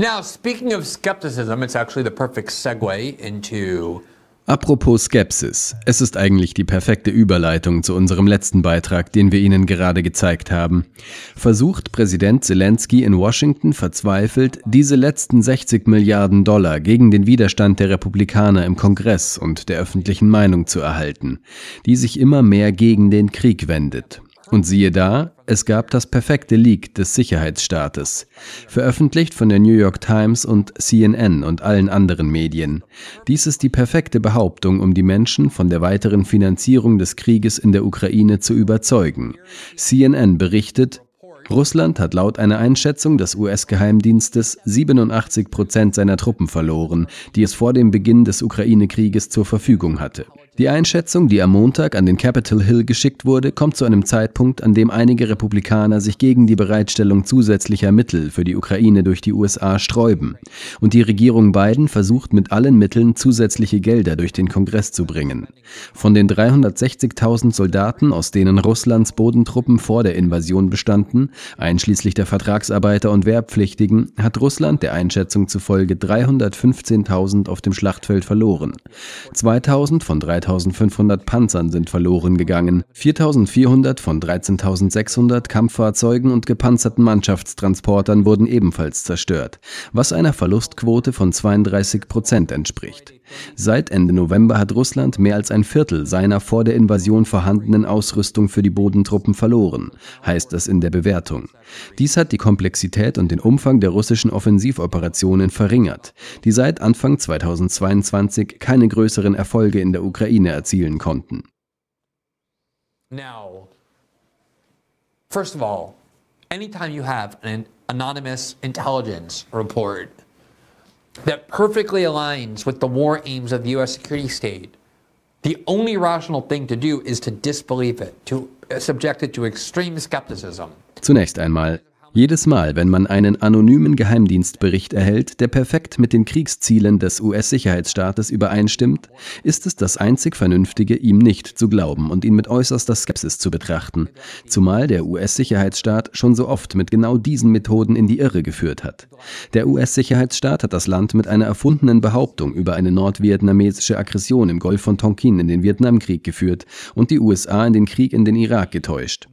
Now, speaking of skepticism, it's actually the perfect segue into Apropos Skepsis, es ist eigentlich die perfekte Überleitung zu unserem letzten Beitrag, den wir Ihnen gerade gezeigt haben. Versucht Präsident Zelensky in Washington verzweifelt, diese letzten 60 Milliarden Dollar gegen den Widerstand der Republikaner im Kongress und der öffentlichen Meinung zu erhalten, die sich immer mehr gegen den Krieg wendet. Und siehe da, es gab das perfekte Leak des Sicherheitsstaates, veröffentlicht von der New York Times und CNN und allen anderen Medien. Dies ist die perfekte Behauptung, um die Menschen von der weiteren Finanzierung des Krieges in der Ukraine zu überzeugen. CNN berichtet, Russland hat laut einer Einschätzung des US-Geheimdienstes 87 Prozent seiner Truppen verloren, die es vor dem Beginn des Ukraine-Krieges zur Verfügung hatte. Die Einschätzung, die am Montag an den Capitol Hill geschickt wurde, kommt zu einem Zeitpunkt, an dem einige Republikaner sich gegen die Bereitstellung zusätzlicher Mittel für die Ukraine durch die USA sträuben. Und die Regierung Biden versucht mit allen Mitteln zusätzliche Gelder durch den Kongress zu bringen. Von den 360.000 Soldaten, aus denen Russlands Bodentruppen vor der Invasion bestanden, einschließlich der Vertragsarbeiter und Wehrpflichtigen, hat Russland der Einschätzung zufolge 315.000 auf dem Schlachtfeld verloren. 2000 von 3500 Panzern sind verloren gegangen, 4400 von 13.600 Kampffahrzeugen und gepanzerten Mannschaftstransportern wurden ebenfalls zerstört, was einer Verlustquote von 32 Prozent entspricht. Seit Ende November hat Russland mehr als ein Viertel seiner vor der Invasion vorhandenen Ausrüstung für die Bodentruppen verloren, heißt es in der Bewertung. Dies hat die Komplexität und den Umfang der russischen Offensivoperationen verringert, die seit Anfang 2022 keine größeren Erfolge in der Ukraine erzielen konnten. Now, first of all, anytime you have an anonymous intelligence report that perfectly aligns with the war aims of the U.S. security state, the only rational thing to do is to disbelieve it, to subject it to extreme skepticism. Zunächst einmal, Jedes Mal, wenn man einen anonymen Geheimdienstbericht erhält, der perfekt mit den Kriegszielen des US-Sicherheitsstaates übereinstimmt, ist es das einzig Vernünftige, ihm nicht zu glauben und ihn mit äußerster Skepsis zu betrachten, zumal der US-Sicherheitsstaat schon so oft mit genau diesen Methoden in die Irre geführt hat. Der US-Sicherheitsstaat hat das Land mit einer erfundenen Behauptung über eine nordvietnamesische Aggression im Golf von Tonkin in den Vietnamkrieg geführt und die USA in den Krieg in den Irak getäuscht.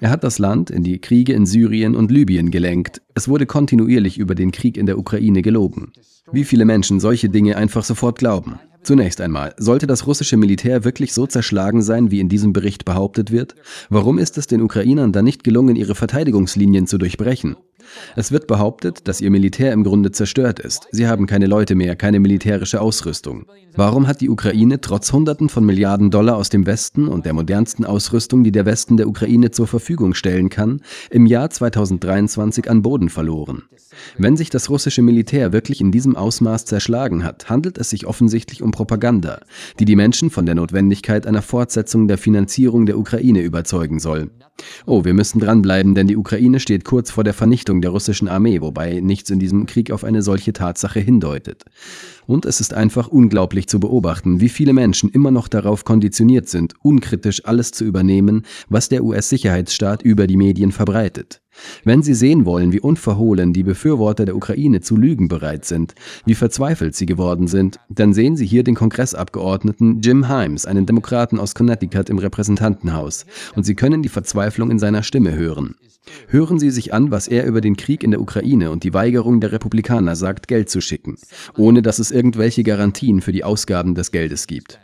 Er hat das Land in die Kriege in Syrien und Libyen gelenkt. Es wurde kontinuierlich über den Krieg in der Ukraine gelogen. Wie viele Menschen solche Dinge einfach sofort glauben? Zunächst einmal, sollte das russische Militär wirklich so zerschlagen sein, wie in diesem Bericht behauptet wird? Warum ist es den Ukrainern dann nicht gelungen, ihre Verteidigungslinien zu durchbrechen? Es wird behauptet, dass ihr Militär im Grunde zerstört ist. Sie haben keine Leute mehr, keine militärische Ausrüstung. Warum hat die Ukraine trotz Hunderten von Milliarden Dollar aus dem Westen und der modernsten Ausrüstung, die der Westen der Ukraine zur Verfügung stellen kann, im Jahr 2023 an Boden verloren? Wenn sich das russische Militär wirklich in diesem Ausmaß zerschlagen hat, handelt es sich offensichtlich um Propaganda, die die Menschen von der Notwendigkeit einer Fortsetzung der Finanzierung der Ukraine überzeugen soll. Oh, wir müssen dranbleiben, denn die Ukraine steht kurz vor der Vernichtung der russischen Armee, wobei nichts in diesem Krieg auf eine solche Tatsache hindeutet. Und es ist einfach unglaublich zu beobachten, wie viele Menschen immer noch darauf konditioniert sind, unkritisch alles zu übernehmen, was der US-Sicherheitsstaat über die Medien verbreitet. Wenn Sie sehen wollen, wie unverhohlen die Befürworter der Ukraine zu lügen bereit sind, wie verzweifelt sie geworden sind, dann sehen Sie hier den Kongressabgeordneten Jim Himes, einen Demokraten aus Connecticut im Repräsentantenhaus, und Sie können die Verzweiflung in seiner Stimme hören. Hören Sie sich an, was er über den Krieg in der Ukraine und die Weigerung der Republikaner sagt, Geld zu schicken, ohne dass es irgendwelche Garantien für die Ausgaben des Geldes gibt.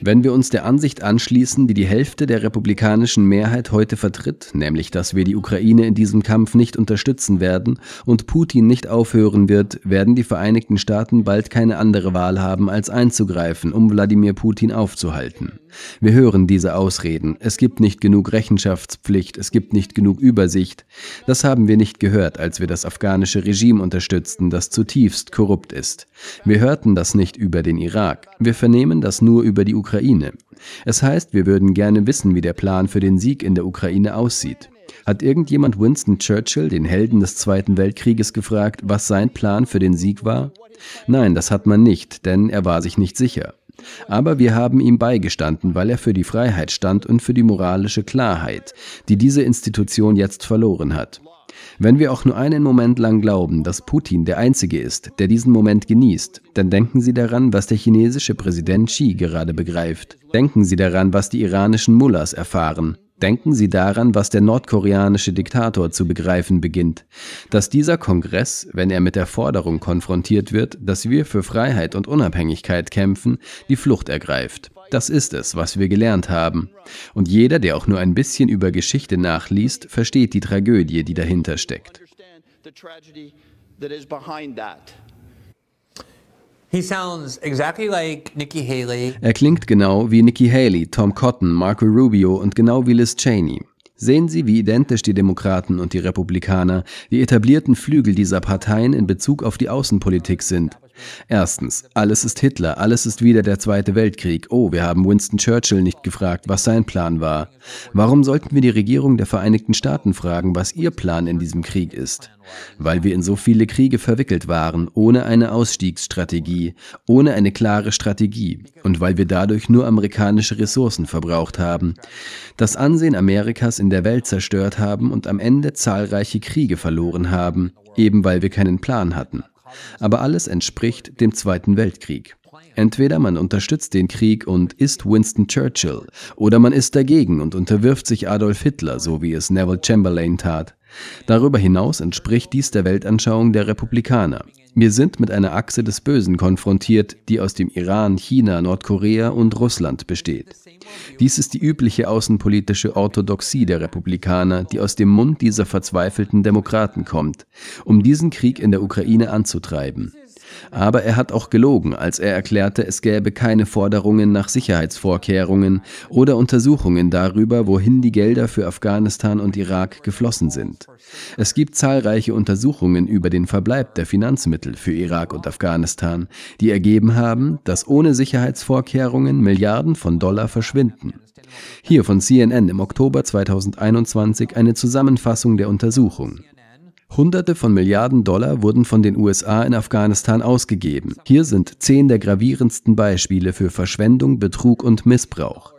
Wenn wir uns der Ansicht anschließen, die die Hälfte der republikanischen Mehrheit heute vertritt, nämlich dass wir die Ukraine in diesem Kampf nicht unterstützen werden und Putin nicht aufhören wird, werden die Vereinigten Staaten bald keine andere Wahl haben, als einzugreifen, um Wladimir Putin aufzuhalten. Wir hören diese Ausreden. Es gibt nicht genug Rechenschaftspflicht, es gibt nicht genug Übersicht. Das haben wir nicht gehört, als wir das afghanische Regime unterstützten, das zutiefst korrupt ist. Wir hörten das nicht über den Irak. Wir vernehmen das nur über die Ukraine. Es heißt, wir würden gerne wissen, wie der Plan für den Sieg in der Ukraine aussieht. Hat irgendjemand Winston Churchill, den Helden des Zweiten Weltkrieges, gefragt, was sein Plan für den Sieg war? Nein, das hat man nicht, denn er war sich nicht sicher. Aber wir haben ihm beigestanden, weil er für die Freiheit stand und für die moralische Klarheit, die diese Institution jetzt verloren hat. Wenn wir auch nur einen Moment lang glauben, dass Putin der Einzige ist, der diesen Moment genießt, dann denken Sie daran, was der chinesische Präsident Xi gerade begreift. Denken Sie daran, was die iranischen Mullahs erfahren. Denken Sie daran, was der nordkoreanische Diktator zu begreifen beginnt, dass dieser Kongress, wenn er mit der Forderung konfrontiert wird, dass wir für Freiheit und Unabhängigkeit kämpfen, die Flucht ergreift. Das ist es, was wir gelernt haben. Und jeder, der auch nur ein bisschen über Geschichte nachliest, versteht die Tragödie, die dahinter steckt. Er klingt genau wie Nikki Haley, Tom Cotton, Marco Rubio und genau wie Liz Cheney. Sehen Sie, wie identisch die Demokraten und die Republikaner, die etablierten Flügel dieser Parteien in Bezug auf die Außenpolitik sind. Erstens, alles ist Hitler, alles ist wieder der Zweite Weltkrieg. Oh, wir haben Winston Churchill nicht gefragt, was sein Plan war. Warum sollten wir die Regierung der Vereinigten Staaten fragen, was ihr Plan in diesem Krieg ist? Weil wir in so viele Kriege verwickelt waren, ohne eine Ausstiegsstrategie, ohne eine klare Strategie und weil wir dadurch nur amerikanische Ressourcen verbraucht haben, das Ansehen Amerikas in der Welt zerstört haben und am Ende zahlreiche Kriege verloren haben, eben weil wir keinen Plan hatten. Aber alles entspricht dem Zweiten Weltkrieg. Entweder man unterstützt den Krieg und ist Winston Churchill, oder man ist dagegen und unterwirft sich Adolf Hitler, so wie es Neville Chamberlain tat. Darüber hinaus entspricht dies der Weltanschauung der Republikaner. Wir sind mit einer Achse des Bösen konfrontiert, die aus dem Iran, China, Nordkorea und Russland besteht. Dies ist die übliche außenpolitische Orthodoxie der Republikaner, die aus dem Mund dieser verzweifelten Demokraten kommt, um diesen Krieg in der Ukraine anzutreiben. Aber er hat auch gelogen, als er erklärte, es gäbe keine Forderungen nach Sicherheitsvorkehrungen oder Untersuchungen darüber, wohin die Gelder für Afghanistan und Irak geflossen sind. Es gibt zahlreiche Untersuchungen über den Verbleib der Finanzmittel für Irak und Afghanistan, die ergeben haben, dass ohne Sicherheitsvorkehrungen Milliarden von Dollar verschwinden. Hier von CNN im Oktober 2021 eine Zusammenfassung der Untersuchung. Hunderte von Milliarden Dollar wurden von den USA in Afghanistan ausgegeben. Hier sind zehn der gravierendsten Beispiele für Verschwendung, Betrug und Missbrauch.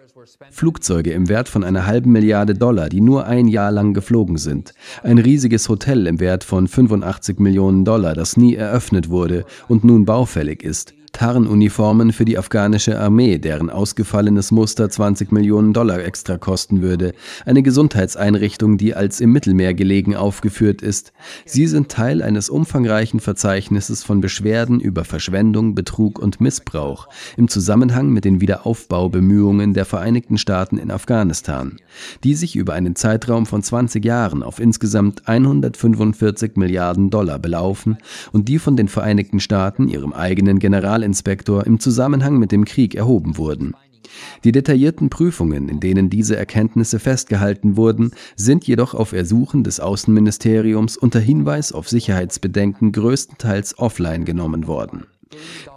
Flugzeuge im Wert von einer halben Milliarde Dollar, die nur ein Jahr lang geflogen sind. Ein riesiges Hotel im Wert von 85 Millionen Dollar, das nie eröffnet wurde und nun baufällig ist. Tarnuniformen für die afghanische Armee, deren ausgefallenes Muster 20 Millionen Dollar extra kosten würde, eine Gesundheitseinrichtung, die als im Mittelmeer gelegen aufgeführt ist. Sie sind Teil eines umfangreichen Verzeichnisses von Beschwerden über Verschwendung, Betrug und Missbrauch im Zusammenhang mit den Wiederaufbaubemühungen der Vereinigten Staaten in Afghanistan, die sich über einen Zeitraum von 20 Jahren auf insgesamt 145 Milliarden Dollar belaufen und die von den Vereinigten Staaten ihrem eigenen General Generalinspektor im Zusammenhang mit dem Krieg erhoben wurden. Die detaillierten Prüfungen, in denen diese Erkenntnisse festgehalten wurden, sind jedoch auf Ersuchen des Außenministeriums unter Hinweis auf Sicherheitsbedenken größtenteils offline genommen worden.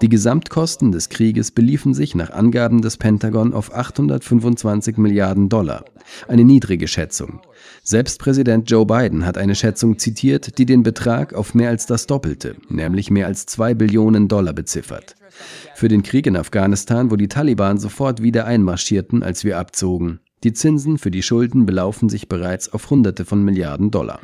Die Gesamtkosten des Krieges beliefen sich nach Angaben des Pentagon auf 825 Milliarden Dollar, eine niedrige Schätzung. Selbst Präsident Joe Biden hat eine Schätzung zitiert, die den Betrag auf mehr als das Doppelte, nämlich mehr als 2 Billionen Dollar beziffert. Für den Krieg in Afghanistan, wo die Taliban sofort wieder einmarschierten, als wir abzogen. Die Zinsen für die Schulden belaufen sich bereits auf Hunderte von Milliarden Dollar.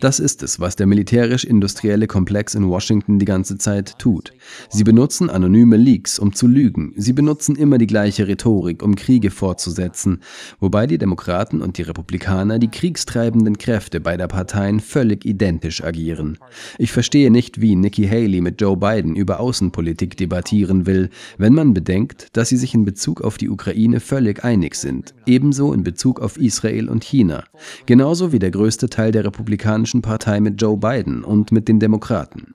Das ist es, was der militärisch-industrielle Komplex in Washington die ganze Zeit tut. Sie benutzen anonyme Leaks, um zu lügen. Sie benutzen immer die gleiche Rhetorik, um Kriege fortzusetzen, wobei die Demokraten und die Republikaner, die kriegstreibenden Kräfte beider Parteien, völlig identisch agieren. Ich verstehe nicht, wie Nikki Haley mit Joe Biden über Außenpolitik debattieren will, wenn man bedenkt, dass sie sich in Bezug auf die Ukraine völlig einig sind, ebenso in Bezug auf Israel und China, genauso wie der größte Teil der Republikaner Republikanischen Partei mit Joe Biden und mit den Demokraten.